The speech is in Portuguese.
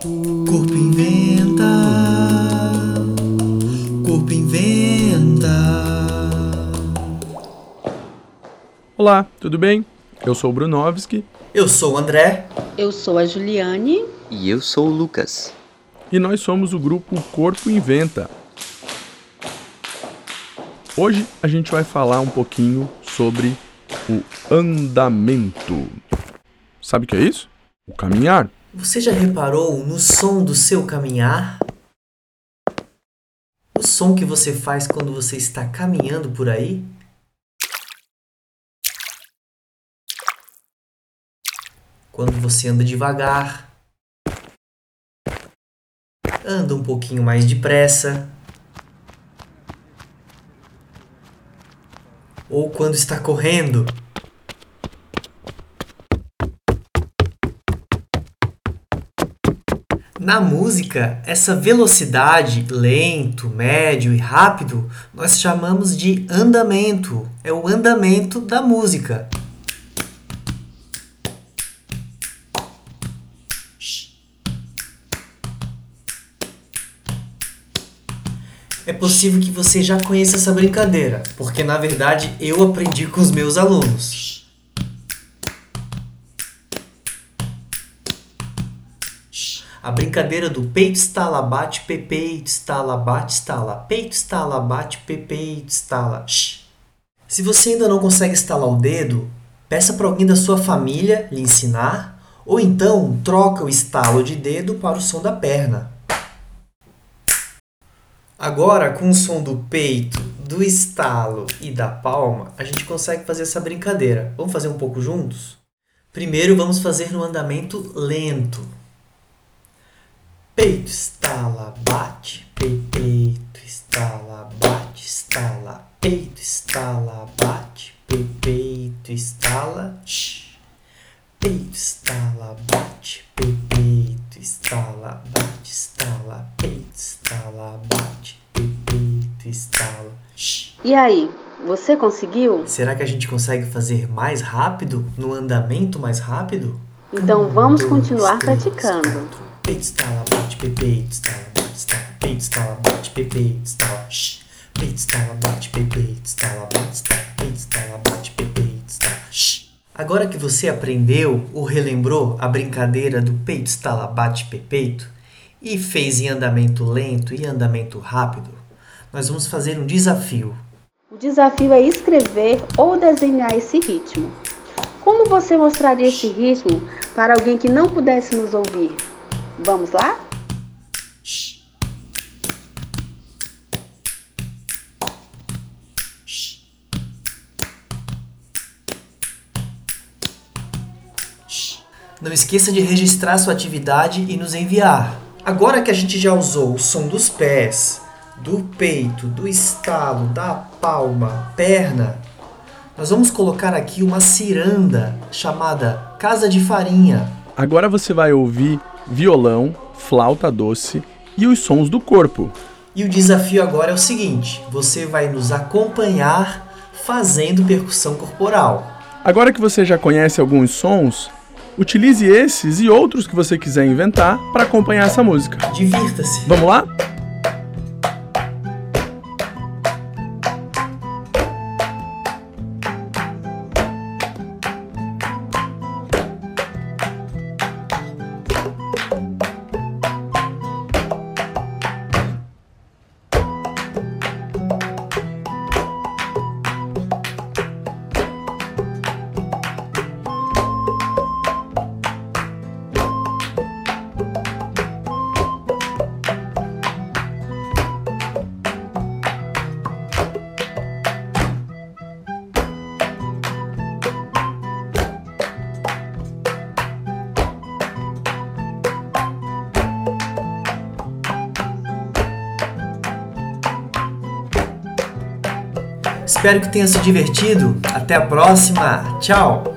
Corpo inventa. Corpo inventa. Olá, tudo bem? Eu sou o Brunovski Eu sou o André. Eu sou a Juliane. E eu sou o Lucas. e nós somos o grupo Corpo Inventa. Hoje a gente vai falar um pouquinho sobre o andamento. Sabe o que é isso? O caminhar. Você já reparou no som do seu caminhar? O som que você faz quando você está caminhando por aí? Quando você anda devagar, anda um pouquinho mais depressa, ou quando está correndo. Na música, essa velocidade, lento, médio e rápido, nós chamamos de andamento. É o andamento da música. É possível que você já conheça essa brincadeira, porque na verdade eu aprendi com os meus alunos. A brincadeira do peito estala, bate, pepeito estala, bate, estala, peito estala, bate, pepeito estala. Shh. Se você ainda não consegue estalar o dedo, peça para alguém da sua família lhe ensinar, ou então troca o estalo de dedo para o som da perna. Agora, com o som do peito, do estalo e da palma, a gente consegue fazer essa brincadeira. Vamos fazer um pouco juntos? Primeiro, vamos fazer no andamento lento. Peito, estala, bate, pe- peito, estala, bate, estala, peito, estala, bate, pe- peito, estala, shh. Peito, estala, bate, pe- peito, estala, bate, estala, peito, estala, bate, pe- peito, estala, shh. E aí, você conseguiu? Será que a gente consegue fazer mais rápido, no andamento mais rápido? Então vamos dois, continuar três, praticando. quatro. Peito, estala, bate, pe- peito, estala, bate, estala, peito, estala, bate, peito, estala, shh. Peito, estala, bate, estala, bate, peito, estala, bate, estala, shh. Agora que você aprendeu ou relembrou a brincadeira do peito, estala, bate, pe- peito e fez em andamento lento e andamento rápido, nós vamos fazer um desafio. O desafio é escrever ou desenhar esse ritmo. Como você mostraria esse ritmo para alguém que não pudesse nos ouvir? Vamos lá? Não esqueça de registrar sua atividade e nos enviar. Agora que a gente já usou o som dos pés, do peito, do estalo, da palma, perna, nós vamos colocar aqui uma ciranda chamada casa de farinha. Agora você vai ouvir violão, flauta doce e os sons do corpo. E o desafio agora é o seguinte: você vai nos acompanhar fazendo percussão corporal. Agora que você já conhece alguns sons, utilize esses e outros que você quiser inventar para acompanhar essa música. Divirta-se. Vamos lá? Espero que tenha se divertido. Até a próxima. Tchau.